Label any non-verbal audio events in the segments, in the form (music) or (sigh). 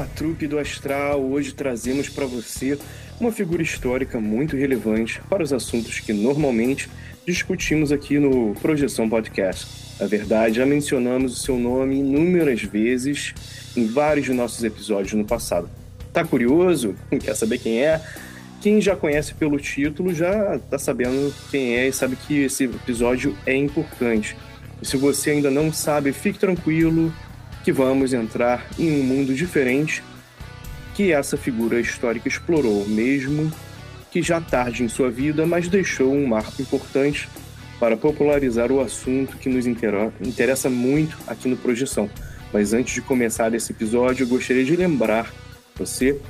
Olá, trupe do astral. Hoje trazemos para você uma figura histórica muito relevante para os assuntos que normalmente discutimos aqui no Projeção Podcast. Na verdade, já mencionamos o seu nome inúmeras vezes em vários de nossos episódios no passado. Tá curioso? (laughs) Quer saber quem é? Quem já conhece pelo título já tá sabendo quem é e sabe que esse episódio é importante. E se você ainda não sabe, fique tranquilo, que vamos entrar em um mundo diferente que essa figura histórica explorou, mesmo que já tarde em sua vida, mas deixou um marco importante para popularizar o assunto que nos interessa muito aqui no Projeção. Mas antes de começar esse episódio, eu gostaria de lembrar você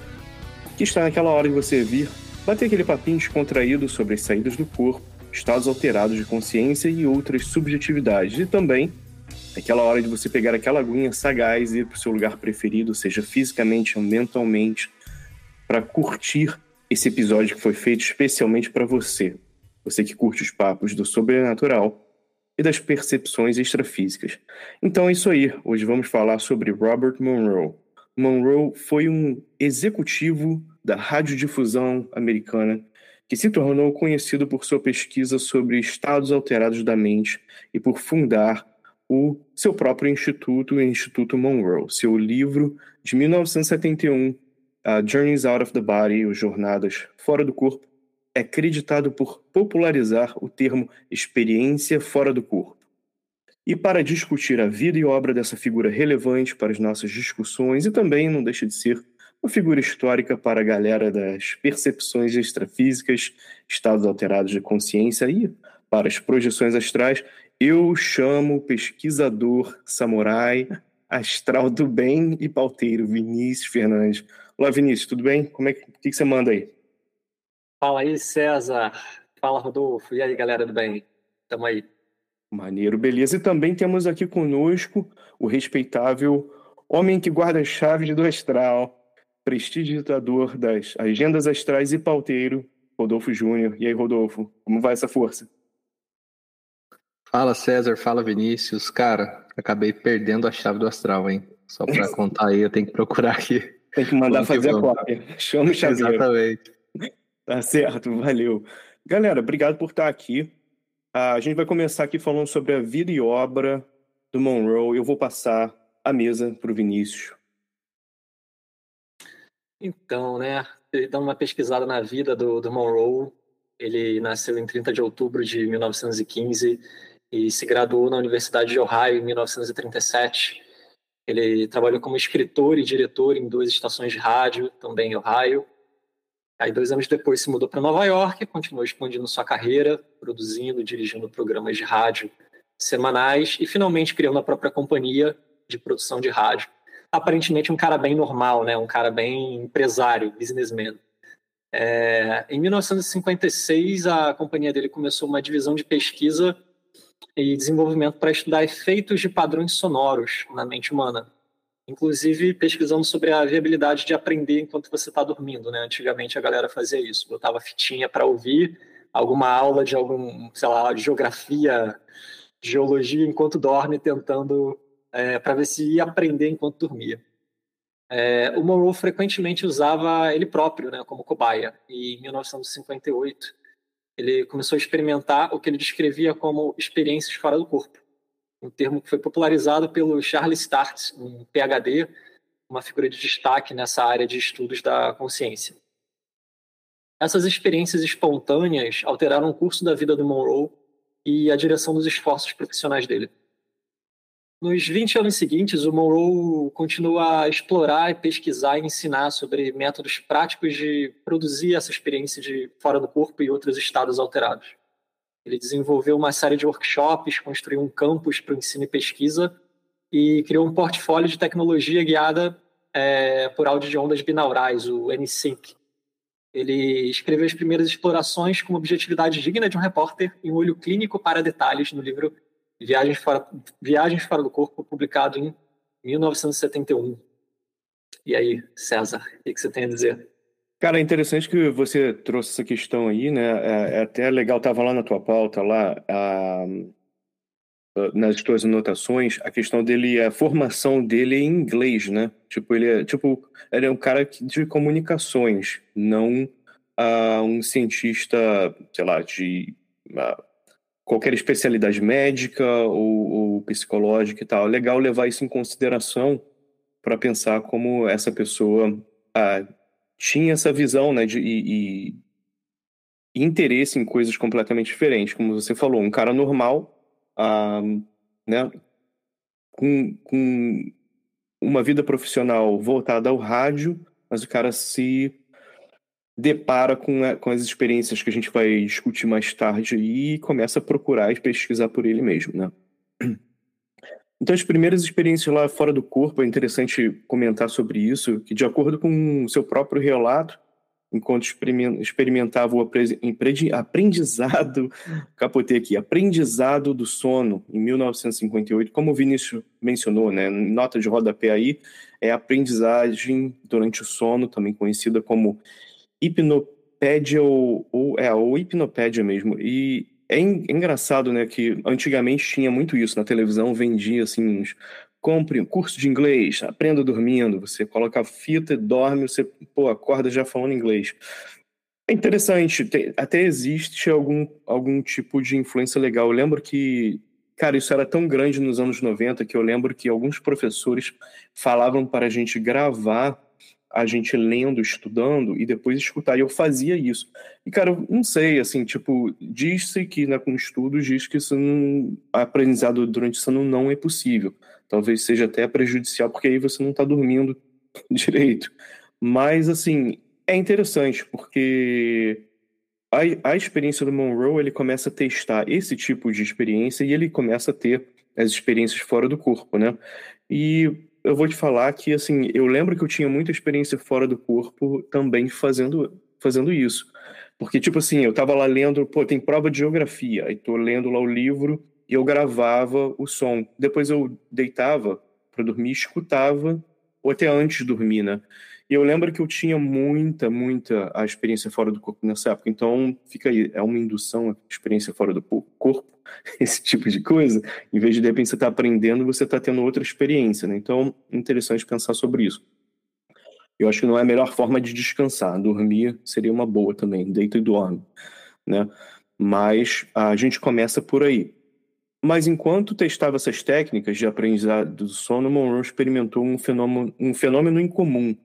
que está naquela hora de você vir bater aquele papinho descontraído sobre as saídas do corpo, estados alterados de consciência e outras subjetividades, e também Aquela hora de você pegar aquela aguinha sagaz e ir para o seu lugar preferido, seja fisicamente ou mentalmente, para curtir esse episódio que foi feito especialmente para você. Você que curte os papos do sobrenatural e das percepções extrafísicas. Então é isso aí. Hoje vamos falar sobre Robert Monroe. Monroe foi um executivo da radiodifusão americana que se tornou conhecido por sua pesquisa sobre estados alterados da mente e por fundar o seu próprio instituto, o Instituto Monroe. Seu livro de 1971, uh, Journeys Out of the Body, ou Jornadas Fora do Corpo, é creditado por popularizar o termo experiência fora do corpo. E para discutir a vida e obra dessa figura relevante para as nossas discussões, e também não deixa de ser uma figura histórica para a galera das percepções extrafísicas, estados alterados de consciência e para as projeções astrais, eu chamo pesquisador samurai, astral do bem e pauteiro, Vinícius Fernandes. Olá, Vinícius, tudo bem? Como é que, que, que você manda aí? Fala aí, César. Fala, Rodolfo. E aí, galera do bem? Tamo aí. Maneiro, beleza. E também temos aqui conosco o respeitável homem que guarda as chaves do astral, prestidigitador das agendas astrais e pauteiro, Rodolfo Júnior. E aí, Rodolfo, como vai essa força? Fala César, fala Vinícius. Cara, acabei perdendo a chave do astral, hein? Só para (laughs) contar aí, eu tenho que procurar aqui. Tem que mandar fazer a cópia. Chama o chaveiro. Exatamente. Tá certo, valeu. Galera, obrigado por estar aqui. A gente vai começar aqui falando sobre a vida e obra do Monroe. Eu vou passar a mesa para o Vinícius. Então, né, dando uma pesquisada na vida do, do Monroe, ele nasceu em 30 de outubro de 1915 e se graduou na Universidade de Ohio em 1937. Ele trabalhou como escritor e diretor em duas estações de rádio, também em Ohio. Aí, dois anos depois, se mudou para Nova York, continuou expandindo sua carreira, produzindo, dirigindo programas de rádio semanais e, finalmente, criou a própria companhia de produção de rádio. Aparentemente, um cara bem normal, né? um cara bem empresário, businessman. É, em 1956, a companhia dele começou uma divisão de pesquisa e desenvolvimento para estudar efeitos de padrões sonoros na mente humana. Inclusive pesquisando sobre a viabilidade de aprender enquanto você está dormindo. Né? Antigamente a galera fazia isso, botava fitinha para ouvir alguma aula de algum, sei lá, geografia, geologia enquanto dorme, tentando é, para ver se ia aprender enquanto dormia. É, o Monroe frequentemente usava ele próprio né, como cobaia. E em 1958 ele começou a experimentar o que ele descrevia como experiências fora do corpo, um termo que foi popularizado pelo Charles Start, um PhD, uma figura de destaque nessa área de estudos da consciência. Essas experiências espontâneas alteraram o curso da vida do Monroe e a direção dos esforços profissionais dele. Nos 20 anos seguintes, o Monroe continua a explorar, pesquisar e ensinar sobre métodos práticos de produzir essa experiência de fora do corpo e outros estados alterados. Ele desenvolveu uma série de workshops, construiu um campus para o ensino e pesquisa e criou um portfólio de tecnologia guiada é, por áudio de ondas binaurais, o NSYNC. Ele escreveu as primeiras explorações com uma objetividade digna de um repórter e um olho clínico para detalhes no livro Viagens Fora, Viagens Fora do Corpo, publicado em 1971. E aí, César, o que você tem a dizer? Cara, é interessante que você trouxe essa questão aí, né? É, é até legal, estava lá na tua pauta, lá, a, nas tuas anotações, a questão dele, a formação dele em inglês, né? Tipo, ele é, tipo, ele é um cara de comunicações, não uh, um cientista, sei lá, de uh, qualquer especialidade médica ou, ou psicológica e tal. É legal levar isso em consideração para pensar como essa pessoa ah, tinha essa visão né, de, e, e, interesse em coisas completamente diferentes. Como você falou, um cara normal, ah, né, com, com uma vida profissional voltada ao rádio, mas o cara se depara com, a, com as experiências que a gente vai discutir mais tarde e começa a procurar e pesquisar por ele mesmo, né? (clears throat) Então, as primeiras experiências lá fora do corpo, é interessante comentar sobre isso, que de acordo com o seu próprio relato, enquanto experimentava o aprendizado, (laughs) capotei aqui, aprendizado do sono em 1958, como o Vinícius mencionou, né, nota de rodapé aí, é aprendizagem durante o sono, também conhecida como hipnopédia ou, ou é ou hipnopédia mesmo. E é, en, é engraçado, né, que antigamente tinha muito isso na televisão, vendia assim uns compre um curso de inglês, aprenda dormindo, você coloca a fita, dorme, você pô, acorda já falando inglês. É interessante, tem, até existe algum, algum tipo de influência legal. Eu lembro que, cara, isso era tão grande nos anos 90 que eu lembro que alguns professores falavam para a gente gravar a gente lendo, estudando e depois escutar. E eu fazia isso. E, cara, eu não sei, assim, tipo, diz-se que né, com estudos diz que isso não, aprendizado durante o sono não é possível. Talvez seja até prejudicial, porque aí você não está dormindo (laughs) direito. Mas, assim, é interessante, porque a, a experiência do Monroe, ele começa a testar esse tipo de experiência e ele começa a ter as experiências fora do corpo, né? E eu vou te falar que, assim, eu lembro que eu tinha muita experiência fora do corpo também fazendo, fazendo isso. Porque, tipo assim, eu tava lá lendo, pô, tem prova de geografia, aí tô lendo lá o livro e eu gravava o som. Depois eu deitava para dormir, escutava, ou até antes de dormir, né? E eu lembro que eu tinha muita, muita a experiência fora do corpo nessa época. Então, fica aí, é uma indução, a experiência fora do corpo, (laughs) esse tipo de coisa. Em vez de, de repente, você estar tá aprendendo, você está tendo outra experiência, né? Então, interessante pensar sobre isso. Eu acho que não é a melhor forma de descansar. Dormir seria uma boa também, deita e dorme, né? Mas a gente começa por aí. Mas enquanto testava essas técnicas de aprendizado do sono, Monroe experimentou um fenômeno, um fenômeno incomum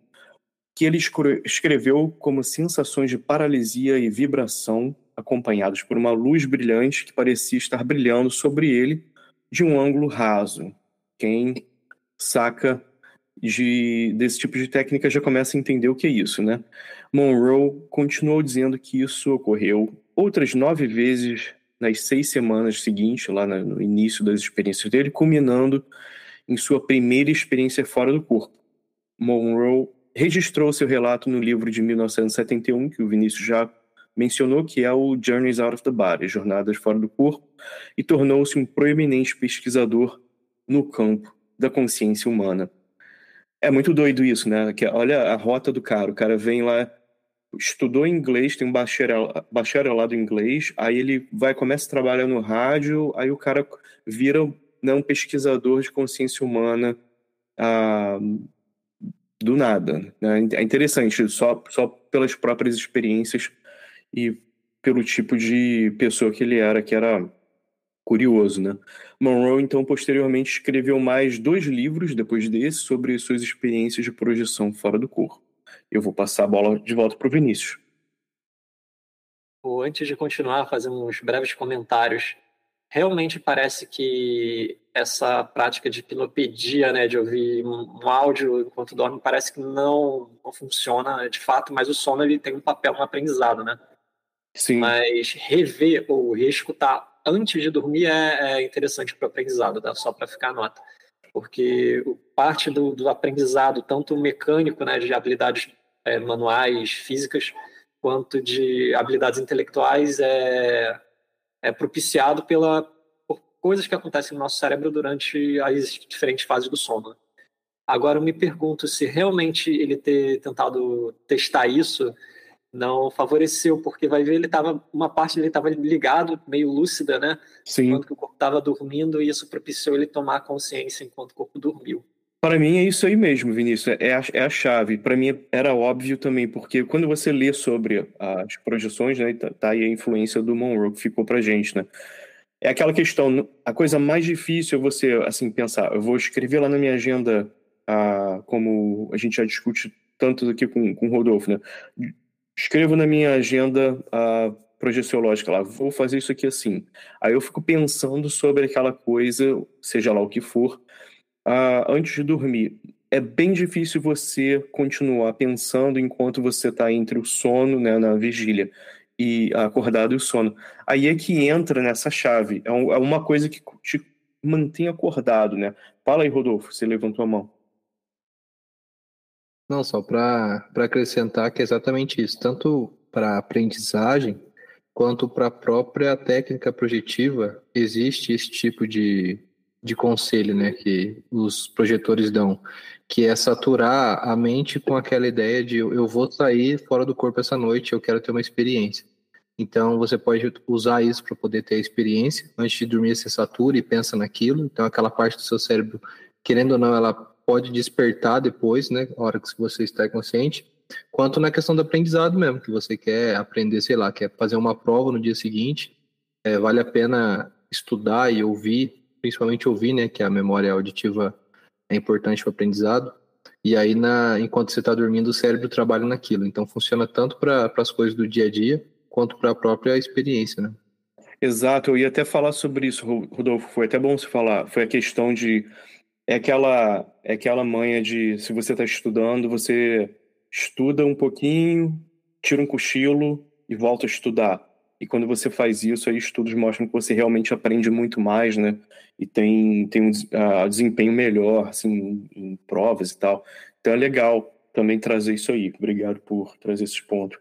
que ele escreveu como sensações de paralisia e vibração acompanhados por uma luz brilhante que parecia estar brilhando sobre ele de um ângulo raso. Quem saca de, desse tipo de técnica já começa a entender o que é isso, né? Monroe continuou dizendo que isso ocorreu outras nove vezes nas seis semanas seguintes, lá no início das experiências dele, culminando em sua primeira experiência fora do corpo. Monroe registrou seu relato no livro de 1971, que o Vinícius já mencionou, que é o Journeys Out of the Body, Jornadas Fora do Corpo, e tornou-se um proeminente pesquisador no campo da consciência humana. É muito doido isso, né? Que, olha a rota do cara. O cara vem lá, estudou inglês, tem um bacharel, bacharelado em inglês, aí ele vai, começa a trabalhar no rádio, aí o cara vira né, um pesquisador de consciência humana ah, do nada. Né? É interessante, só, só pelas próprias experiências e pelo tipo de pessoa que ele era, que era curioso, né? Monroe, então, posteriormente escreveu mais dois livros depois desse sobre suas experiências de projeção fora do corpo. Eu vou passar a bola de volta para o Vinícius. Antes de continuar, fazer uns breves comentários. Realmente parece que essa prática de hipnopedia, né, de ouvir um áudio enquanto dorme, parece que não, não funciona de fato, mas o sono ele tem um papel no aprendizado, né? Sim. Mas rever ou reescutar antes de dormir é, é interessante para o aprendizado, tá? só para ficar nota. Porque parte do, do, aprendizado, tanto mecânico, né, de habilidades é, manuais, físicas, quanto de habilidades intelectuais, é, é propiciado pela, por coisas que acontecem no nosso cérebro durante as diferentes fases do sono. Agora, eu me pergunto se realmente ele ter tentado testar isso não favoreceu, porque vai ver ele estava uma parte dele estava ligado, meio lúcida, né? Sim. Enquanto que o corpo estava dormindo e isso propiciou ele tomar consciência enquanto o corpo dormiu. Para mim é isso aí mesmo, Vinícius, é a, é a chave. Para mim era óbvio também, porque quando você lê sobre as projeções, né, tá, tá aí a influência do Monroe que ficou pra gente, né? É aquela questão, a coisa mais difícil é você, assim, pensar, eu vou escrever lá na minha agenda, ah, como a gente já discute tanto aqui com, com o Rodolfo, né? Escrevo na minha agenda a projeciológica lá, vou fazer isso aqui assim. Aí eu fico pensando sobre aquela coisa, seja lá o que for, uh, antes de dormir. É bem difícil você continuar pensando enquanto você está entre o sono, né, na vigília, e acordado e o sono. Aí é que entra nessa chave. É, um, é uma coisa que te mantém acordado, né? Fala aí, Rodolfo, você levantou a mão. Não, só para acrescentar que é exatamente isso. Tanto para aprendizagem quanto para a própria técnica projetiva, existe esse tipo de, de conselho né, que os projetores dão, que é saturar a mente com aquela ideia de eu vou sair fora do corpo essa noite, eu quero ter uma experiência. Então você pode usar isso para poder ter a experiência. Antes de dormir, você satura e pensa naquilo. Então aquela parte do seu cérebro, querendo ou não, ela pode despertar depois, né, na hora que você está consciente, quanto na questão do aprendizado mesmo, que você quer aprender, sei lá, quer fazer uma prova no dia seguinte, é, vale a pena estudar e ouvir, principalmente ouvir, né, que a memória auditiva é importante para o aprendizado, e aí, na, enquanto você está dormindo, o cérebro trabalha naquilo. Então, funciona tanto para as coisas do dia a dia, quanto para a própria experiência, né? Exato, eu ia até falar sobre isso, Rodolfo. Foi até bom você falar. Foi a questão de é aquela é aquela manha de se você está estudando, você estuda um pouquinho, tira um cochilo e volta a estudar. E quando você faz isso, aí estudos mostram que você realmente aprende muito mais, né? E tem, tem um uh, desempenho melhor, assim, em provas e tal. Então é legal também trazer isso aí. Obrigado por trazer esses pontos.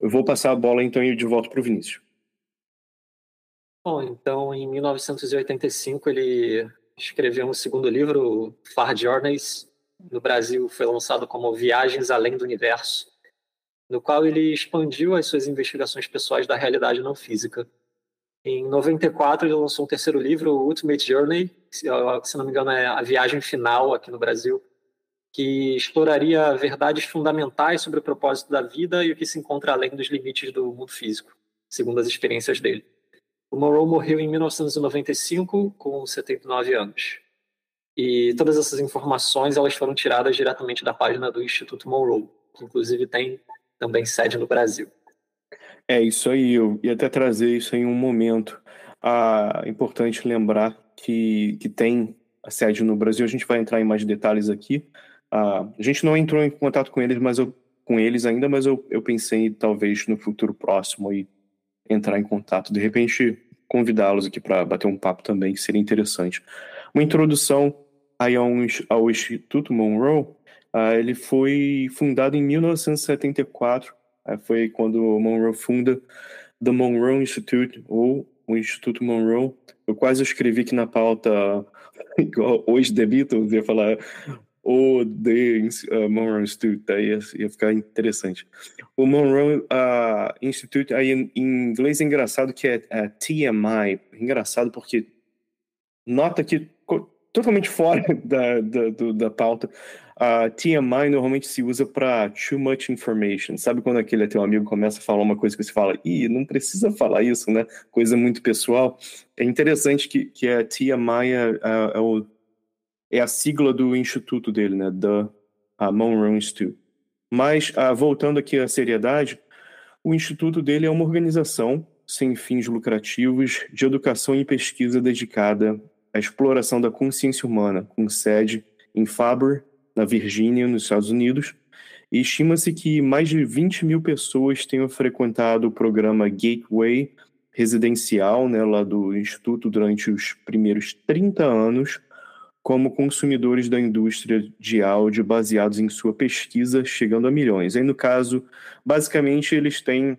Eu vou passar a bola então de volta para o Vinícius. Bom, então em 1985 ele escreveu um segundo livro, Far Journeys, no Brasil foi lançado como Viagens Além do Universo, no qual ele expandiu as suas investigações pessoais da realidade não física. Em 94 ele lançou um terceiro livro, Ultimate Journey, se não me engano é a viagem final aqui no Brasil, que exploraria verdades fundamentais sobre o propósito da vida e o que se encontra além dos limites do mundo físico, segundo as experiências dele. O Monroe morreu em 1995 com 79 anos. E todas essas informações elas foram tiradas diretamente da página do Instituto Monroe, que inclusive tem também sede no Brasil. É isso aí, eu ia até trazer isso em um momento. Ah, é importante lembrar que, que tem a sede no Brasil, a gente vai entrar em mais detalhes aqui. Ah, a gente não entrou em contato com eles, mas eu, com eles ainda, mas eu, eu pensei talvez no futuro próximo e entrar em contato, de repente convidá-los aqui para bater um papo também, que seria interessante. Uma introdução aí ao, ao Instituto Monroe, Uh, ele foi fundado em 1974, uh, foi quando Monroe funda The Monroe Institute, ou o Instituto Monroe. Eu quase escrevi aqui na pauta, (laughs) igual hoje The Beatles, ia falar o The uh, Monroe Institute, aí ia, ia, ficar interessante. O Monroe uh, Institute, aí em, inglês é engraçado que é, é TMI, engraçado porque nota que totalmente fora (laughs) da, da, do, da pauta, a TMI normalmente se usa para too much information. Sabe quando aquele teu amigo começa a falar uma coisa que você fala, ih, não precisa falar isso, né? Coisa muito pessoal. É interessante que, que a TMI é, é, é, o, é a sigla do instituto dele, né? Da Monroe Institute. Mas, uh, voltando aqui à seriedade, o instituto dele é uma organização sem fins lucrativos de educação e pesquisa dedicada à exploração da consciência humana, com sede em Faber, na Virgínia, nos Estados Unidos, e estima-se que mais de 20 mil pessoas tenham frequentado o programa Gateway residencial né, lá do Instituto durante os primeiros 30 anos, como consumidores da indústria de áudio baseados em sua pesquisa, chegando a milhões. Aí, no caso, basicamente, eles têm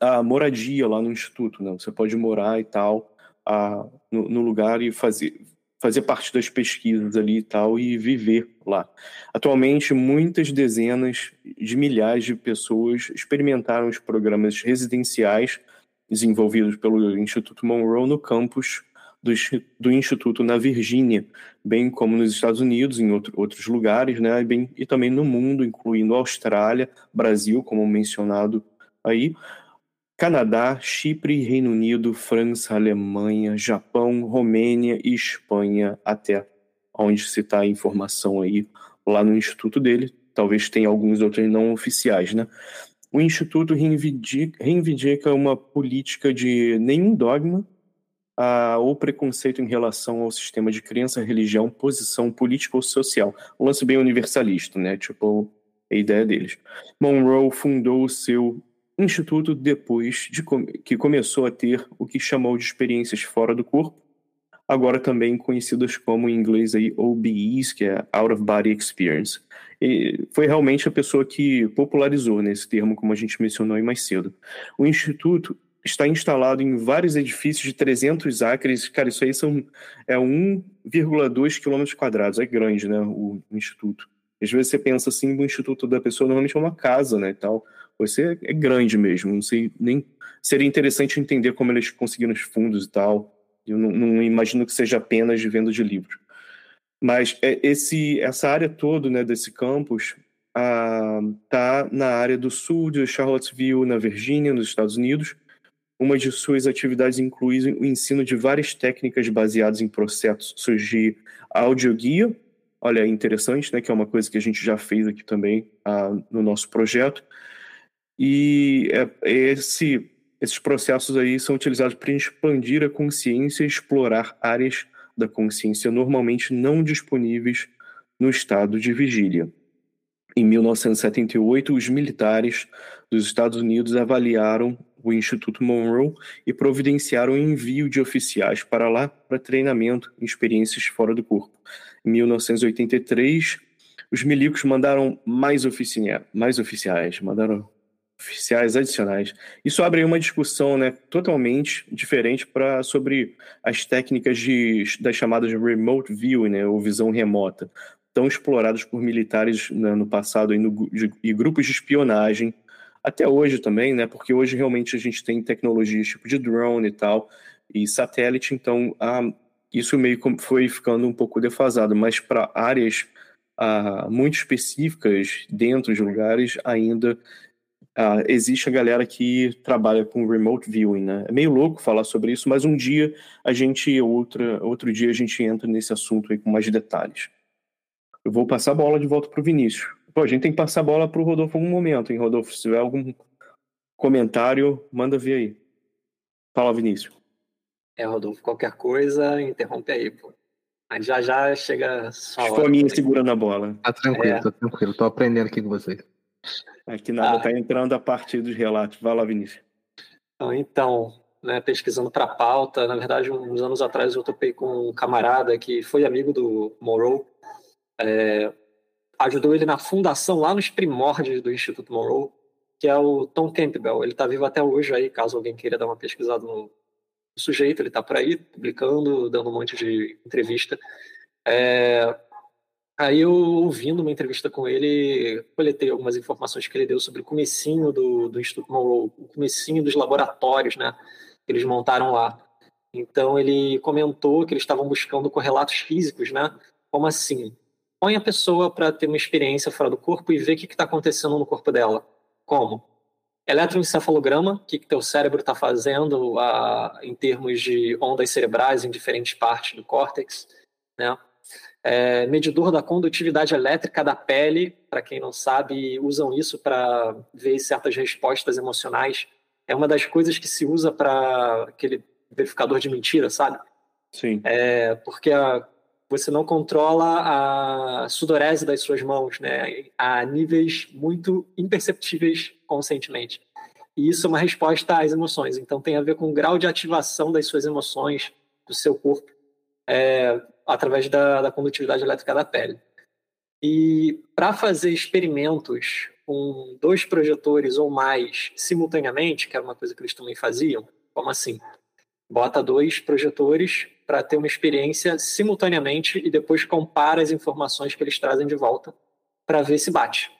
a moradia lá no Instituto, né? Você pode morar e tal a, no, no lugar e fazer, fazer parte das pesquisas ali e tal e viver lá. Atualmente, muitas dezenas de milhares de pessoas experimentaram os programas residenciais desenvolvidos pelo Instituto Monroe no campus do, do Instituto na Virgínia, bem como nos Estados Unidos, em outro, outros lugares, né, bem, e também no mundo, incluindo Austrália, Brasil, como mencionado aí, Canadá, Chipre, Reino Unido, França, Alemanha, Japão, Romênia e Espanha, até onde se está a informação aí lá no instituto dele. Talvez tenha alguns outros não oficiais, né? O instituto reivindica uma política de nenhum dogma ah, ou preconceito em relação ao sistema de crença, religião, posição política ou social. Um lance bem universalista, né? Tipo, a ideia deles. Monroe fundou o seu instituto depois de que começou a ter o que chamou de experiências fora do corpo, agora também conhecidas como em inglês aí OBEs, que é Out of Body Experience. E foi realmente a pessoa que popularizou nesse né, termo, como a gente mencionou aí mais cedo. O instituto está instalado em vários edifícios de 300 acres. Cara, isso aí são é 1,2 quilômetros quadrados. É grande, né, o instituto. Às vezes você pensa assim, o instituto da pessoa normalmente é uma casa, né, e tal. Você é grande mesmo, não sei nem seria interessante entender como eles conseguiram os fundos e tal. Eu não, não imagino que seja apenas de venda de livros. Mas é, esse, essa área toda né, desse campus está ah, na área do sul de Charlottesville, na Virgínia, nos Estados Unidos. Uma de suas atividades inclui o ensino de várias técnicas baseadas em processos de audioguia. Olha, é interessante, né, que é uma coisa que a gente já fez aqui também ah, no nosso projeto. E é, esse, esses processos aí são utilizados para expandir a consciência e explorar áreas da consciência normalmente não disponíveis no estado de vigília. Em 1978, os militares dos Estados Unidos avaliaram o Instituto Monroe e providenciaram o envio de oficiais para lá para treinamento em experiências fora do corpo. Em 1983, os milicos mandaram mais, oficia mais oficiais, mandaram oficiais adicionais. Isso abre uma discussão né, totalmente diferente para sobre as técnicas de, das chamadas remote viewing, né, ou visão remota, tão exploradas por militares né, no passado e, no, de, e grupos de espionagem, até hoje também, né, porque hoje realmente a gente tem tecnologias tipo de drone e tal, e satélite, então ah, isso meio foi ficando um pouco defasado, mas para áreas ah, muito específicas dentro de lugares ainda Uh, existe a galera que trabalha com remote viewing, né? É meio louco falar sobre isso, mas um dia a gente, outra, outro dia a gente entra nesse assunto aí com mais detalhes. Eu vou passar a bola de volta pro Vinícius. Pô, a gente tem que passar a bola pro Rodolfo em algum momento, hein, Rodolfo? Se tiver algum comentário, manda ver aí. Fala, Vinícius. É, Rodolfo, qualquer coisa, interrompe aí, pô. Mas já já chega só. Foi a minha segurando a bola. Tá tranquilo, é. tá tranquilo. Tô aprendendo aqui com vocês. Aqui nada, está ah. entrando a partir dos relatos. Vai lá, Vinícius. Então, né, pesquisando para a pauta, na verdade, uns anos atrás eu topei com um camarada que foi amigo do Morrow. É, ajudou ele na fundação, lá nos primórdios do Instituto Monroe, que é o Tom Campbell. Ele está vivo até hoje aí, caso alguém queira dar uma pesquisada no sujeito, ele está por aí, publicando, dando um monte de entrevista. É... Aí eu, ouvindo uma entrevista com ele, coletei algumas informações que ele deu sobre o comecinho do, do Instituto Monroe, o comecinho dos laboratórios, né, que eles montaram lá. Então ele comentou que eles estavam buscando correlatos físicos, né, como assim? Põe a pessoa para ter uma experiência fora do corpo e ver o que está acontecendo no corpo dela. Como? Eletroencefalograma, o que, que teu cérebro está fazendo a, em termos de ondas cerebrais em diferentes partes do córtex, né? É, medidor da condutividade elétrica da pele, para quem não sabe, usam isso para ver certas respostas emocionais. É uma das coisas que se usa para aquele verificador de mentira, sabe? Sim. É, porque a, você não controla a sudorese das suas mãos, né, a níveis muito imperceptíveis conscientemente. E isso é uma resposta às emoções. Então tem a ver com o grau de ativação das suas emoções, do seu corpo, é, através da, da condutividade elétrica da pele. E para fazer experimentos com dois projetores ou mais simultaneamente, que era uma coisa que eles também faziam, como assim? Bota dois projetores para ter uma experiência simultaneamente e depois compara as informações que eles trazem de volta para ver se bate.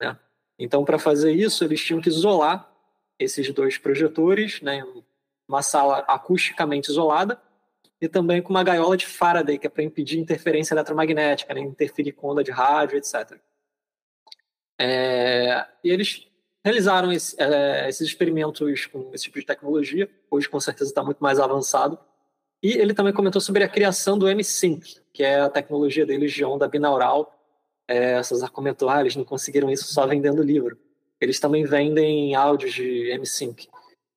Né? Então, para fazer isso, eles tinham que isolar esses dois projetores, né, uma sala acusticamente isolada e também com uma gaiola de Faraday, que é para impedir interferência eletromagnética, né, interferir com onda de rádio, etc. É, e eles realizaram esse, é, esses experimentos com esse tipo de tecnologia, hoje com certeza está muito mais avançado, e ele também comentou sobre a criação do M-Sync, que é a tecnologia deles de onda binaural. É, Cesar comentou, ah, eles não conseguiram isso só vendendo livro. Eles também vendem áudios de M-Sync,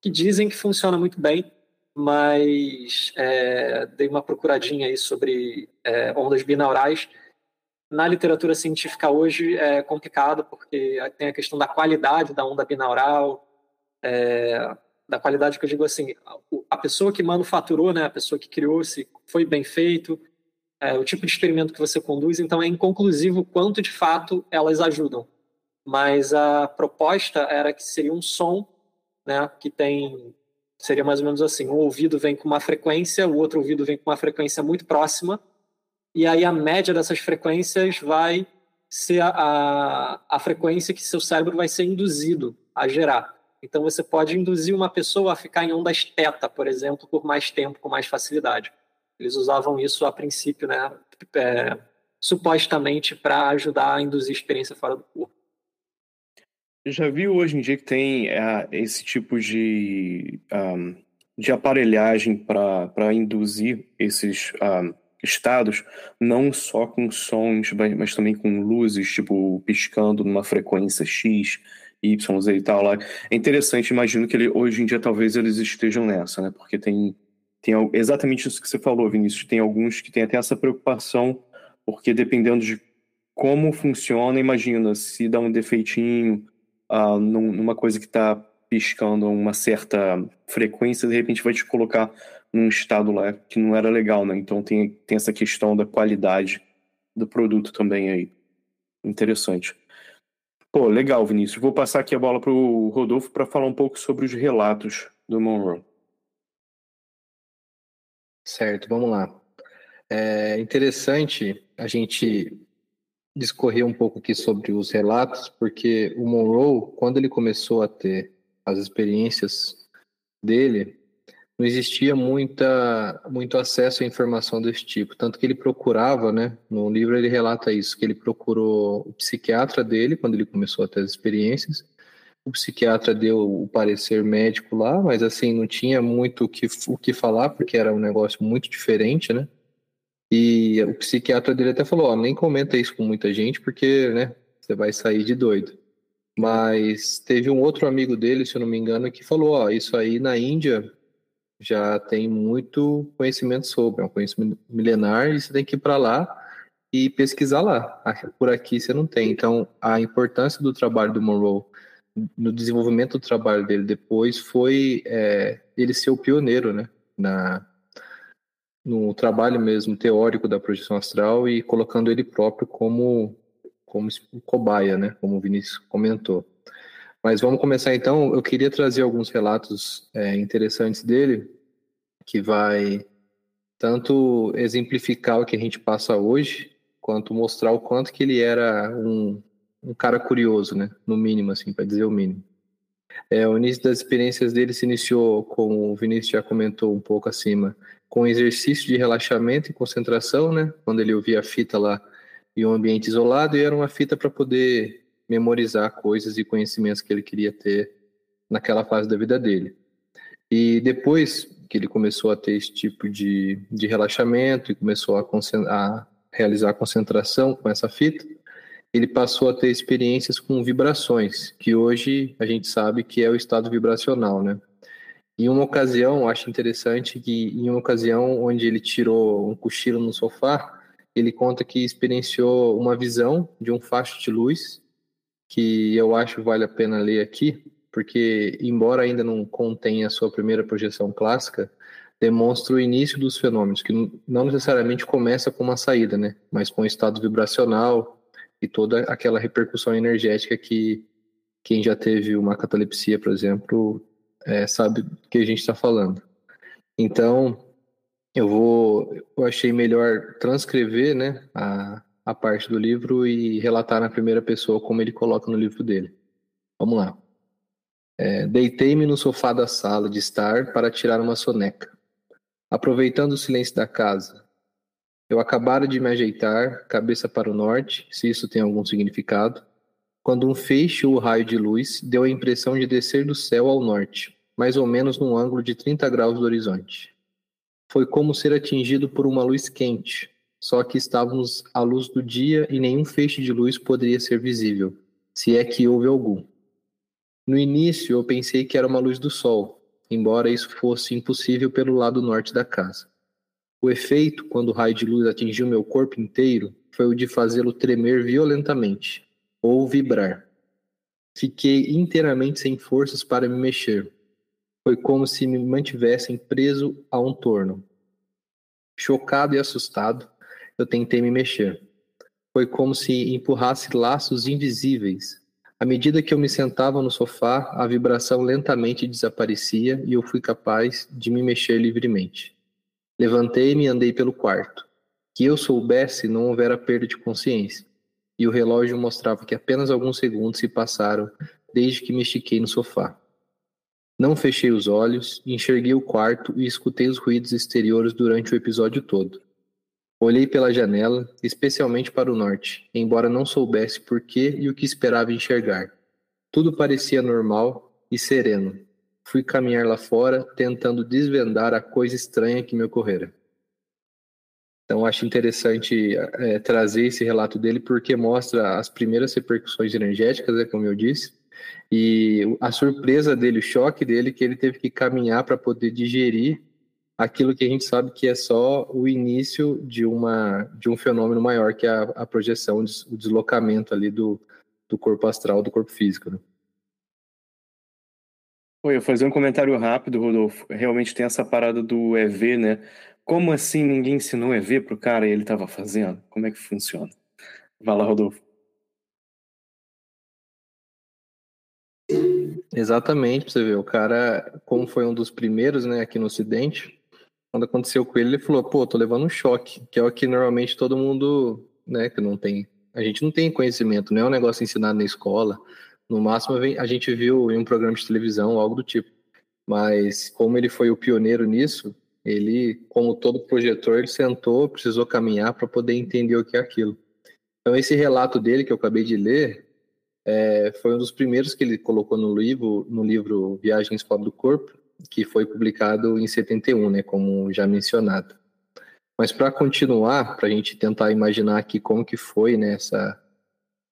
que dizem que funciona muito bem, mas é, dei uma procuradinha aí sobre é, ondas binaurais. Na literatura científica hoje é complicado, porque tem a questão da qualidade da onda binaural, é, da qualidade que eu digo assim, a pessoa que manufaturou, né, a pessoa que criou, se foi bem feito, é, o tipo de experimento que você conduz, então é inconclusivo quanto de fato elas ajudam. Mas a proposta era que seria um som, né, que tem seria mais ou menos assim, um ouvido vem com uma frequência, o outro ouvido vem com uma frequência muito próxima, e aí a média dessas frequências vai ser a, a, a frequência que seu cérebro vai ser induzido a gerar. Então você pode induzir uma pessoa a ficar em ondas teta, por exemplo, por mais tempo, com mais facilidade. Eles usavam isso a princípio, né, é, supostamente para ajudar a induzir experiência fora do corpo. Já viu hoje em dia que tem é, esse tipo de, um, de aparelhagem para induzir esses um, estados, não só com sons, mas também com luzes, tipo piscando numa frequência X, YZ e tal lá. É interessante, imagino que ele, hoje em dia talvez eles estejam nessa, né? Porque tem, tem exatamente isso que você falou, Vinícius. Tem alguns que têm até essa preocupação, porque dependendo de como funciona, imagina, se dá um defeitinho uh, numa coisa que está piscando uma certa frequência, de repente vai te colocar num estado lá que não era legal, né? Então tem, tem essa questão da qualidade do produto também aí. Interessante. Pô, legal, Vinícius. Vou passar aqui a bola para o Rodolfo para falar um pouco sobre os relatos do Monroe. Certo, vamos lá. É interessante a gente discorrer um pouco aqui sobre os relatos, porque o Monroe, quando ele começou a ter as experiências dele, não existia muita, muito acesso à informação desse tipo. Tanto que ele procurava, né? No livro ele relata isso, que ele procurou o psiquiatra dele quando ele começou a ter as experiências. O psiquiatra deu o parecer médico lá, mas assim, não tinha muito o que, o que falar, porque era um negócio muito diferente, né? E o psiquiatra dele até falou, ó, nem comenta isso com muita gente, porque, né, você vai sair de doido. Mas teve um outro amigo dele, se eu não me engano, que falou, ó, isso aí na Índia já tem muito conhecimento sobre, é um conhecimento milenar e você tem que ir para lá e pesquisar lá. Por aqui você não tem. Então, a importância do trabalho do Monroe no desenvolvimento do trabalho dele depois foi é, ele ser o pioneiro, né, na no trabalho mesmo teórico da projeção astral e colocando ele próprio como como cobaia, né? Como o Vinícius comentou. Mas vamos começar então. Eu queria trazer alguns relatos é, interessantes dele, que vai tanto exemplificar o que a gente passa hoje, quanto mostrar o quanto que ele era um, um cara curioso, né? No mínimo, assim, para dizer o mínimo. É, o início das experiências dele se iniciou, como o Vinícius já comentou um pouco acima, com exercício de relaxamento e concentração, né? Quando ele ouvia a fita lá em um ambiente isolado, e era uma fita para poder memorizar coisas e conhecimentos que ele queria ter naquela fase da vida dele. E depois que ele começou a ter esse tipo de, de relaxamento e começou a, a realizar a concentração com essa fita, ele passou a ter experiências com vibrações, que hoje a gente sabe que é o estado vibracional, né? Em uma ocasião, acho interessante que em uma ocasião onde ele tirou um cochilo no sofá, ele conta que experienciou uma visão de um facho de luz, que eu acho vale a pena ler aqui, porque embora ainda não contenha a sua primeira projeção clássica, demonstra o início dos fenômenos, que não necessariamente começa com uma saída, né? Mas com o estado vibracional e toda aquela repercussão energética que quem já teve uma catalepsia, por exemplo, é, sabe do que a gente está falando. Então, eu vou, eu achei melhor transcrever, né, a, a parte do livro e relatar na primeira pessoa como ele coloca no livro dele. Vamos lá. É, Deitei-me no sofá da sala de estar para tirar uma soneca. Aproveitando o silêncio da casa, eu acabara de me ajeitar, cabeça para o norte, se isso tem algum significado, quando um feixe ou raio de luz deu a impressão de descer do céu ao norte, mais ou menos num ângulo de 30 graus do horizonte. Foi como ser atingido por uma luz quente, só que estávamos à luz do dia e nenhum feixe de luz poderia ser visível, se é que houve algum. No início eu pensei que era uma luz do sol, embora isso fosse impossível pelo lado norte da casa. O efeito, quando o raio de luz atingiu meu corpo inteiro, foi o de fazê-lo tremer violentamente, ou vibrar. Fiquei inteiramente sem forças para me mexer. Foi como se me mantivessem preso a um torno. Chocado e assustado, eu tentei me mexer. Foi como se empurrasse laços invisíveis, à medida que eu me sentava no sofá, a vibração lentamente desaparecia e eu fui capaz de me mexer livremente. Levantei-me e andei pelo quarto. Que eu soubesse, não houvera perda de consciência, e o relógio mostrava que apenas alguns segundos se passaram desde que me estiquei no sofá. Não fechei os olhos, enxerguei o quarto e escutei os ruídos exteriores durante o episódio todo. Olhei pela janela, especialmente para o norte, embora não soubesse por que e o que esperava enxergar. Tudo parecia normal e sereno. Fui caminhar lá fora, tentando desvendar a coisa estranha que me ocorrera. Então, acho interessante é, trazer esse relato dele, porque mostra as primeiras repercussões energéticas, né, como eu disse, e a surpresa dele, o choque dele, que ele teve que caminhar para poder digerir aquilo que a gente sabe que é só o início de, uma, de um fenômeno maior, que é a, a projeção, o deslocamento ali do, do corpo astral, do corpo físico. Né? Oi, eu vou fazer um comentário rápido, Rodolfo. Realmente tem essa parada do EV, né? Como assim ninguém ensinou EV pro cara e ele estava fazendo? Como é que funciona? Vai lá, Rodolfo. Exatamente, pra você ver, o cara, como foi um dos primeiros, né, aqui no Ocidente, quando aconteceu com ele, ele falou, pô, tô levando um choque, que é o que normalmente todo mundo, né, que não tem, a gente não tem conhecimento, não é um negócio ensinado na escola, no máximo a gente viu em um programa de televisão, algo do tipo, mas como ele foi o pioneiro nisso, ele, como todo projetor, ele sentou, precisou caminhar para poder entender o que é aquilo. Então esse relato dele que eu acabei de ler, é, foi um dos primeiros que ele colocou no livro, no livro Viagens Fora do Corpo, que foi publicado em 71, né, como já mencionado. Mas para continuar, para a gente tentar imaginar aqui como que foi né,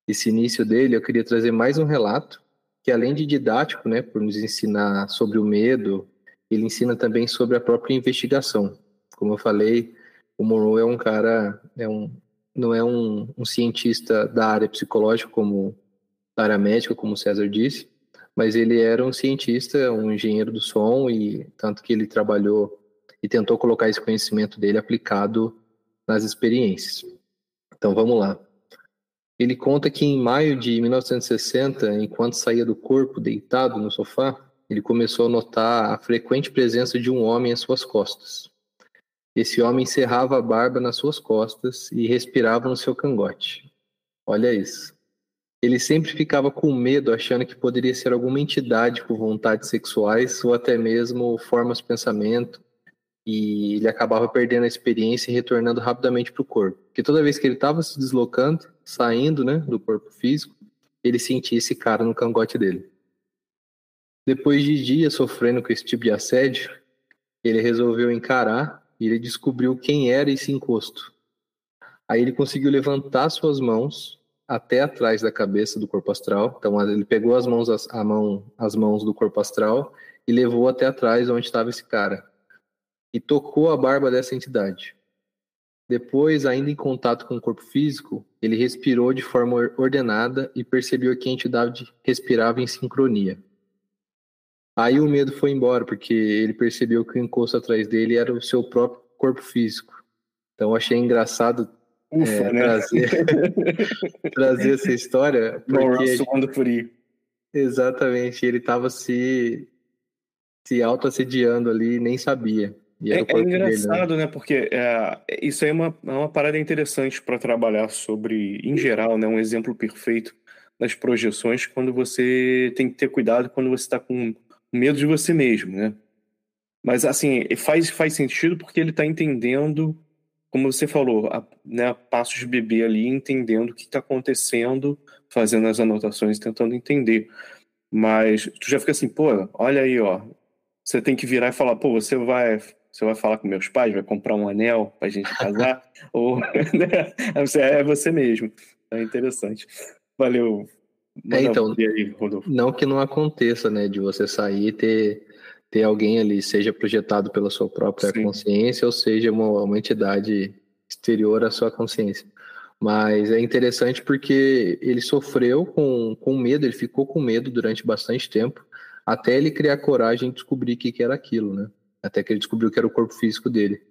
esse início dele, eu queria trazer mais um relato que além de didático, né, por nos ensinar sobre o medo, ele ensina também sobre a própria investigação. Como eu falei, o Monroe é um cara, é um, não é um, um cientista da área psicológica como da área médica, como o César disse, mas ele era um cientista, um engenheiro do som e tanto que ele trabalhou e tentou colocar esse conhecimento dele aplicado nas experiências. Então vamos lá. Ele conta que em maio de 1960, enquanto saía do corpo deitado no sofá, ele começou a notar a frequente presença de um homem às suas costas. Esse homem encerrava a barba nas suas costas e respirava no seu cangote. Olha isso. Ele sempre ficava com medo, achando que poderia ser alguma entidade com vontades sexuais ou até mesmo formas de pensamento, e ele acabava perdendo a experiência e retornando rapidamente para o corpo. Porque toda vez que ele estava se deslocando, saindo né, do corpo físico, ele sentia esse cara no cangote dele. Depois de dias sofrendo com esse tipo de assédio, ele resolveu encarar e ele descobriu quem era esse encosto. Aí ele conseguiu levantar suas mãos até atrás da cabeça do corpo astral. Então ele pegou as mãos, a mão, as mãos do corpo astral e levou até atrás onde estava esse cara e tocou a barba dessa entidade. Depois, ainda em contato com o corpo físico, ele respirou de forma ordenada e percebeu que a entidade respirava em sincronia. Aí o medo foi embora, porque ele percebeu que o encosto atrás dele era o seu próprio corpo físico. Então achei engraçado Ufa, é, né? trazer, (laughs) trazer essa história. Porque por aí. Exatamente, ele estava se, se auto-assediando ali e nem sabia. É, é, engraçado, dele, né? né? Porque é, isso aí é uma, é uma parada interessante para trabalhar sobre, em geral, né? Um exemplo perfeito nas projeções quando você tem que ter cuidado quando você está com medo de você mesmo, né? Mas assim, faz, faz sentido porque ele está entendendo, como você falou, a, né, passos de bebê ali, entendendo o que está acontecendo, fazendo as anotações, tentando entender. Mas tu já fica assim, pô, olha aí, ó. Você tem que virar e falar, pô, você vai, você vai falar com meus pais, vai comprar um anel pra gente casar? (laughs) Ou (laughs) né? é você mesmo. É interessante. Valeu, é, então, aí, não que não aconteça, né, de você sair e ter, ter alguém ali, seja projetado pela sua própria Sim. consciência, ou seja, uma, uma entidade exterior à sua consciência. Mas é interessante porque ele sofreu com, com medo, ele ficou com medo durante bastante tempo, até ele criar coragem de descobrir o que, que era aquilo, né? Até que ele descobriu que era o corpo físico dele.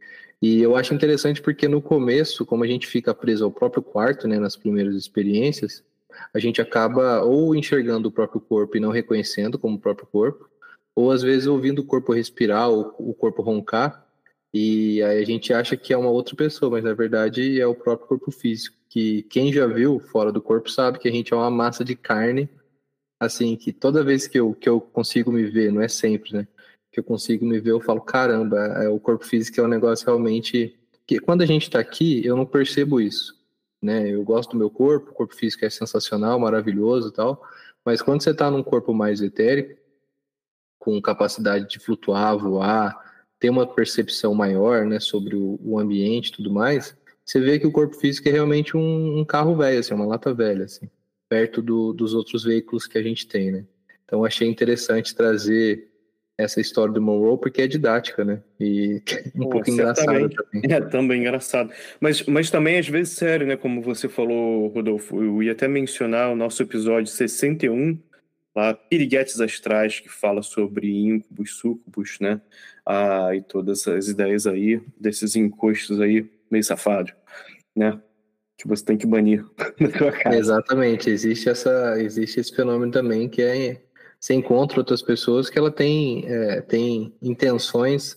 E eu acho interessante porque no começo, como a gente fica preso ao próprio quarto, né, nas primeiras experiências, a gente acaba ou enxergando o próprio corpo e não reconhecendo como o próprio corpo, ou às vezes ouvindo o corpo respirar ou o corpo roncar, e aí a gente acha que é uma outra pessoa, mas na verdade é o próprio corpo físico, que quem já viu fora do corpo sabe que a gente é uma massa de carne, assim, que toda vez que eu, que eu consigo me ver, não é sempre, né, que eu consigo me ver, eu falo, caramba, é, o corpo físico é um negócio realmente... que quando a gente está aqui, eu não percebo isso né? Eu gosto do meu corpo, o corpo físico é sensacional, maravilhoso e tal, mas quando você está num corpo mais etérico, com capacidade de flutuar, voar, ter uma percepção maior, né, sobre o, o ambiente e tudo mais, você vê que o corpo físico é realmente um, um carro velho, assim, uma lata velha, assim, perto do, dos outros veículos que a gente tem, né? Então achei interessante trazer essa história do Monroe porque é didática, né? E (laughs) um pouco engraçada também. É, também engraçado. Mas, mas também, às vezes, sério, né? Como você falou, Rodolfo, eu ia até mencionar o nosso episódio 61, lá, Piriguetes Astrais, que fala sobre íncubos, súcubos, né? Ah, e todas as ideias aí, desses encostos aí, meio safado, né? Que você tem que banir (laughs) na sua casa. Exatamente, existe, essa, existe esse fenômeno também que é você encontra outras pessoas que ela tem, é, tem intenções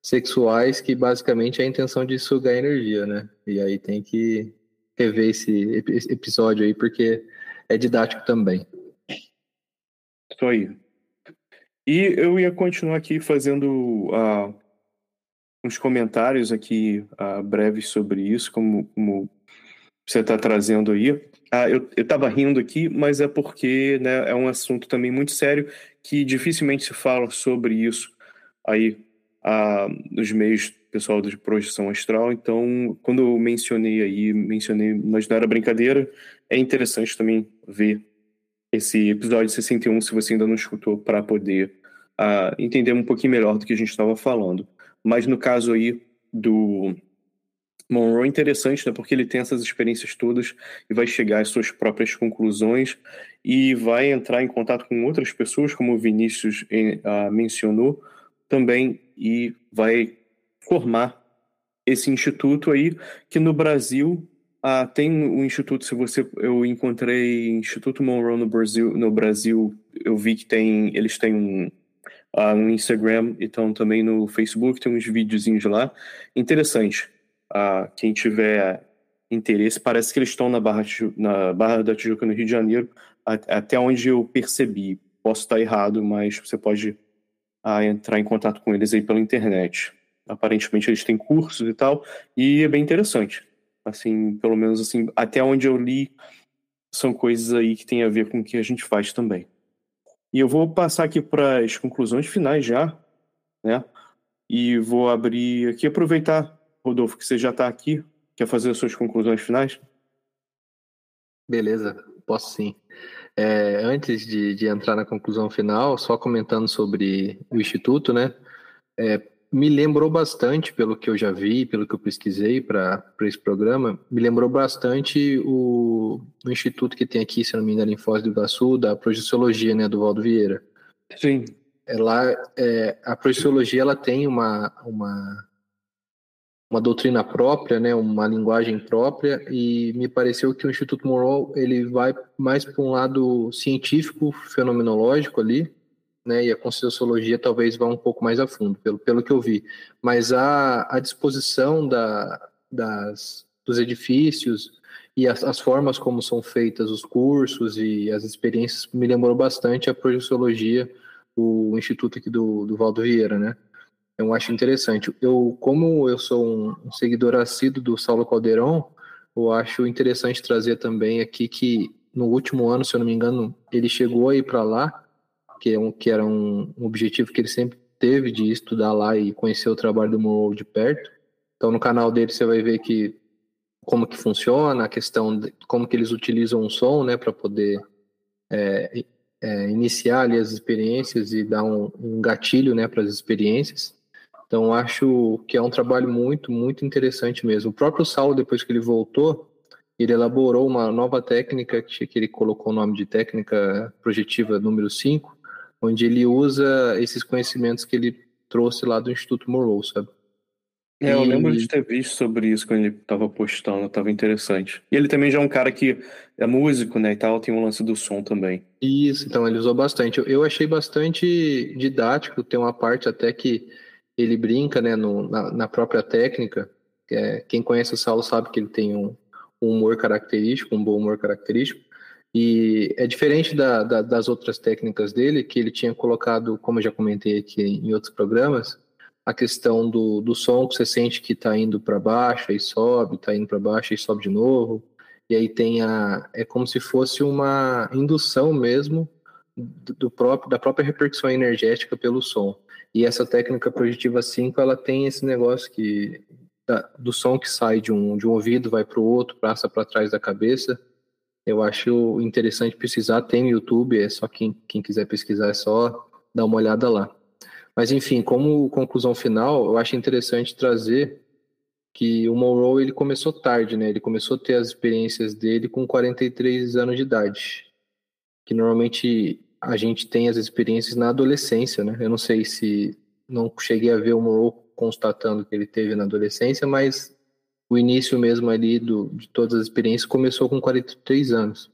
sexuais que basicamente é a intenção de sugar energia, né? E aí tem que rever esse episódio aí porque é didático também. Isso aí. E eu ia continuar aqui fazendo uh, uns comentários aqui uh, breves sobre isso, como, como você está trazendo aí. Ah, eu estava rindo aqui, mas é porque né, é um assunto também muito sério que dificilmente se fala sobre isso aí nos meios pessoal de projeção astral. Então, quando eu mencionei aí, mencionei, mas não era brincadeira, é interessante também ver esse episódio 61, se você ainda não escutou, para poder ah, entender um pouquinho melhor do que a gente estava falando. Mas no caso aí do Monroe interessante, né, porque ele tem essas experiências todas e vai chegar às suas próprias conclusões e vai entrar em contato com outras pessoas, como o Vinícius uh, mencionou também, e vai formar esse instituto aí, que no Brasil Ah, tem o instituto, se você eu encontrei Instituto Monroe no Brasil, no Brasil, eu vi que tem, eles têm um, ah, no Instagram, então também no Facebook tem uns videozinhos lá. Interessante. Ah, quem tiver interesse, parece que eles estão na Barra, na Barra da Tijuca, no Rio de Janeiro, até onde eu percebi. Posso estar errado, mas você pode ah, entrar em contato com eles aí pela internet. Aparentemente eles têm cursos e tal, e é bem interessante. Assim, pelo menos assim, até onde eu li, são coisas aí que tem a ver com o que a gente faz também. E eu vou passar aqui para as conclusões finais já, né? E vou abrir aqui, aproveitar, Rodolfo, que você já está aqui, quer fazer as suas conclusões finais? Beleza, posso sim. É, antes de, de, entrar na conclusão final, só comentando sobre o Instituto, né? É, me lembrou bastante, pelo que eu já vi, pelo que eu pesquisei para esse programa, me lembrou bastante o, o, instituto que tem aqui, se não me engano, em Foz do Iguaçu, da projeciologia, né, do Valdo Vieira. Sim. Ela, é, a projeciologia ela tem uma, uma, uma doutrina própria, né, uma linguagem própria, e me pareceu que o Instituto Monroe ele vai mais para um lado científico, fenomenológico ali, né, e a Conscienciologia talvez vá um pouco mais a fundo, pelo, pelo que eu vi. Mas a, a disposição da, das, dos edifícios e as, as, formas como são feitas os cursos e as experiências me lembrou bastante a Projeciologia, o instituto aqui do, do Valdo Vieira, né? Eu acho interessante. Eu, como eu sou um, seguidor assíduo do Saulo Caldeirão, eu acho interessante trazer também aqui que no último ano, se eu não me engano, ele chegou aí para lá que, é um, que era um, um, objetivo que ele sempre teve de estudar lá e conhecer o trabalho do Monroe de perto. Então, no canal dele você vai ver que como que funciona, a questão de como que eles utilizam o som, né, para poder é, é, iniciar ali as experiências e dar um, um gatilho, né, para as experiências. Então, acho que é um trabalho muito, muito interessante mesmo. O próprio Saulo, depois que ele voltou, ele elaborou uma nova técnica que ele colocou o nome de técnica projetiva número 5, onde ele usa esses conhecimentos que ele trouxe lá do Instituto Morrow, sabe? É, eu lembro de ter visto sobre isso quando ele estava postando, estava interessante. E ele também já é um cara que é músico, né, e tal, tem um lance do som também. Isso, então ele usou bastante. Eu achei bastante didático, tem uma parte até que ele brinca, né, no, na, na própria técnica. É, quem conhece o Saulo sabe que ele tem um, um humor característico, um bom humor característico. E é diferente da, da, das outras técnicas dele, que ele tinha colocado, como eu já comentei aqui em outros programas, a questão do, do som que você sente que está indo para baixo e sobe, está indo para baixo e sobe de novo. E aí tem a. É como se fosse uma indução mesmo do próprio, da própria repercussão energética pelo som. E essa técnica projetiva 5, ela tem esse negócio que da, do som que sai de um, de um ouvido, vai para o outro, passa para trás da cabeça eu acho interessante pesquisar, tem no YouTube, é só quem, quem quiser pesquisar é só dar uma olhada lá. Mas enfim, como conclusão final, eu acho interessante trazer que o Monroe ele começou tarde, né? Ele começou a ter as experiências dele com 43 anos de idade. Que normalmente a gente tem as experiências na adolescência, né? Eu não sei se não cheguei a ver o Monroe constatando que ele teve na adolescência, mas o início mesmo ali do, de todas as experiências começou com 43 anos.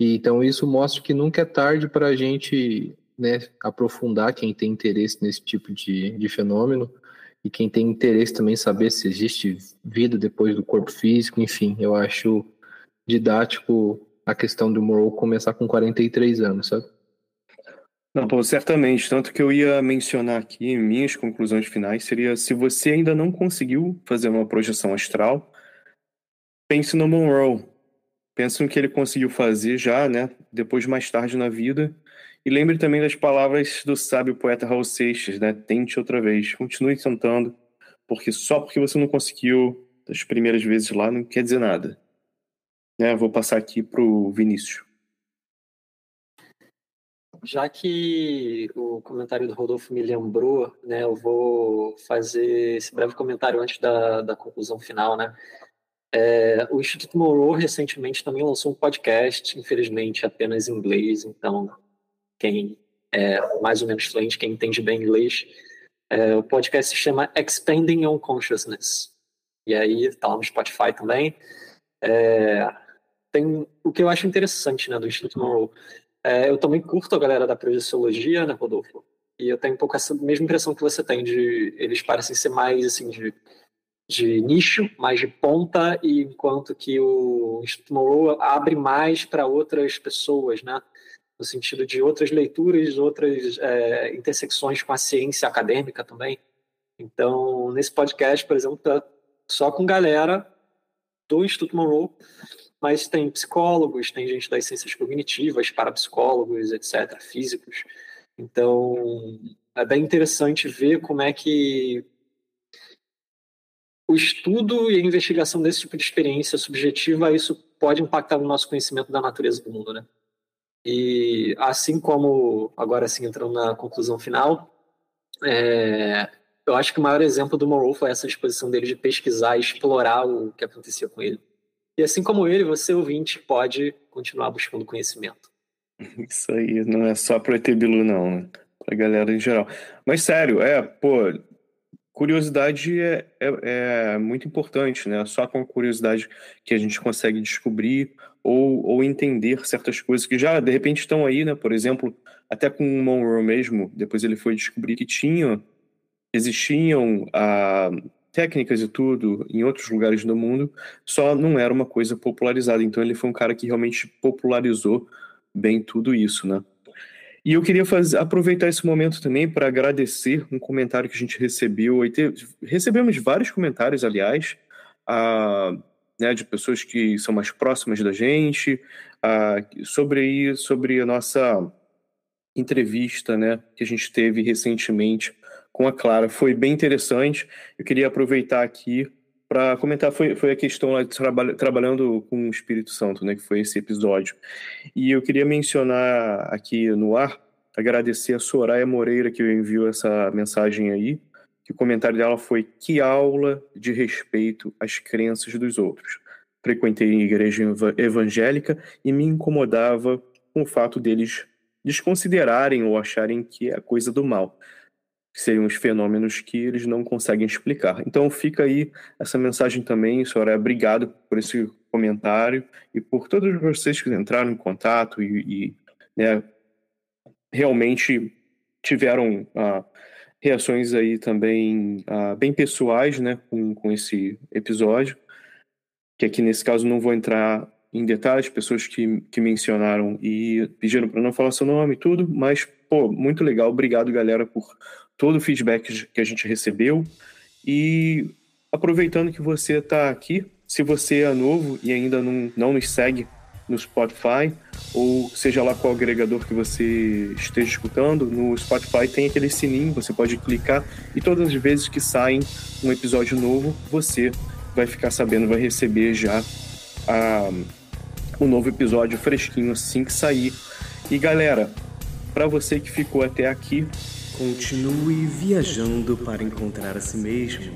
E, então isso mostra que nunca é tarde para a gente né, aprofundar quem tem interesse nesse tipo de, de fenômeno e quem tem interesse também em saber se existe vida depois do corpo físico, enfim, eu acho didático a questão do Morrow começar com 43 anos, sabe? Não, pô, certamente. Tanto que eu ia mencionar aqui, minhas conclusões finais seria se você ainda não conseguiu fazer uma projeção astral, pense no Monroe. Pense no que ele conseguiu fazer já, né? Depois, mais tarde na vida. E lembre também das palavras do sábio poeta Raul Seixas, né? Tente outra vez. Continue tentando, porque só porque você não conseguiu das primeiras vezes lá não quer dizer nada. Né? Vou passar aqui pro Vinícius. Já que o comentário do Rodolfo me lembrou, né, eu vou fazer esse breve comentário antes da, da conclusão final, né? É, o Instituto Monroe recentemente também lançou um podcast, infelizmente apenas em inglês, então quem é mais ou menos fluente, quem entende bem inglês, é, o podcast se chama Expanding on Consciousness. E aí, tá lá no Spotify também. É, tem o que eu acho interessante né, do Instituto Monroe. É, eu também curto a galera da projeciologia, né, Rodolfo? E eu tenho um pouco essa mesma impressão que você tem de eles parecem ser mais assim de, de nicho, mais de ponta, e enquanto que o Instituto Monroe abre mais para outras pessoas, né? No sentido de outras leituras, outras é, intersecções com a ciência acadêmica também. Então, nesse podcast, por exemplo, tá só com galera do Instituto Monroe, mas tem psicólogos, tem gente das ciências cognitivas, parapsicólogos, etc., físicos. Então, é bem interessante ver como é que o estudo e a investigação desse tipo de experiência subjetiva, isso pode impactar no nosso conhecimento da natureza do mundo, né? E assim como, agora sim, entrando na conclusão final, é, eu acho que o maior exemplo do Monroe foi essa disposição dele de pesquisar e explorar o que acontecia com ele. E assim como ele, você, ouvinte, pode continuar buscando conhecimento. Isso aí, não é só pro ET Bilu, não, né? Pra galera em geral. Mas sério, é, pô, curiosidade é, é, é, muito importante, né? Só com a curiosidade que a gente consegue descobrir ou, ou entender certas coisas que já, de repente, estão aí, né? Por exemplo, até com o Monroe mesmo, depois ele foi descobrir que tinha existiam ah, técnicas e tudo em outros lugares do mundo, só não era uma coisa popularizada. Então ele foi um cara que realmente popularizou bem tudo isso, né? E eu queria fazer, aproveitar esse momento também para agradecer um comentário que a gente recebeu. recebemos vários comentários, aliás, ah, né, de pessoas que são mais próximas da gente, ah, sobre, sobre a nossa entrevista né, que a gente teve recentemente com a Clara. Foi bem interessante. Eu queria aproveitar aqui para comentar foi, foi a questão lá de traba, trabalhando com o Espírito Santo, né, que foi esse episódio. E eu queria mencionar aqui no ar, agradecer a Soraya Moreira que enviou essa mensagem aí, que o comentário dela foi que aula de respeito às crenças dos outros. Frequentei igreja evangélica e me incomodava com o fato deles desconsiderarem ou acharem que é coisa do mal que seriam os fenômenos que eles não conseguem explicar. Então fica aí essa mensagem também, senhora. Obrigado por esse comentário e por todos vocês que entraram em contato e, e né, realmente tiveram ah, reações aí também ah, bem pessoais né, com, com esse episódio, que aqui nesse caso não vou entrar em detalhes, pessoas que, que mencionaram e pediram para não falar seu nome e tudo, mas, pô, muito legal, obrigado galera por todo o feedback que a gente recebeu. E aproveitando que você está aqui, se você é novo e ainda não, não nos segue no Spotify, ou seja lá qual agregador que você esteja escutando, no Spotify tem aquele sininho, você pode clicar e todas as vezes que saem um episódio novo, você vai ficar sabendo, vai receber já a, o novo episódio fresquinho assim que sair. E galera, para você que ficou até aqui, Continue viajando para encontrar a si mesmo.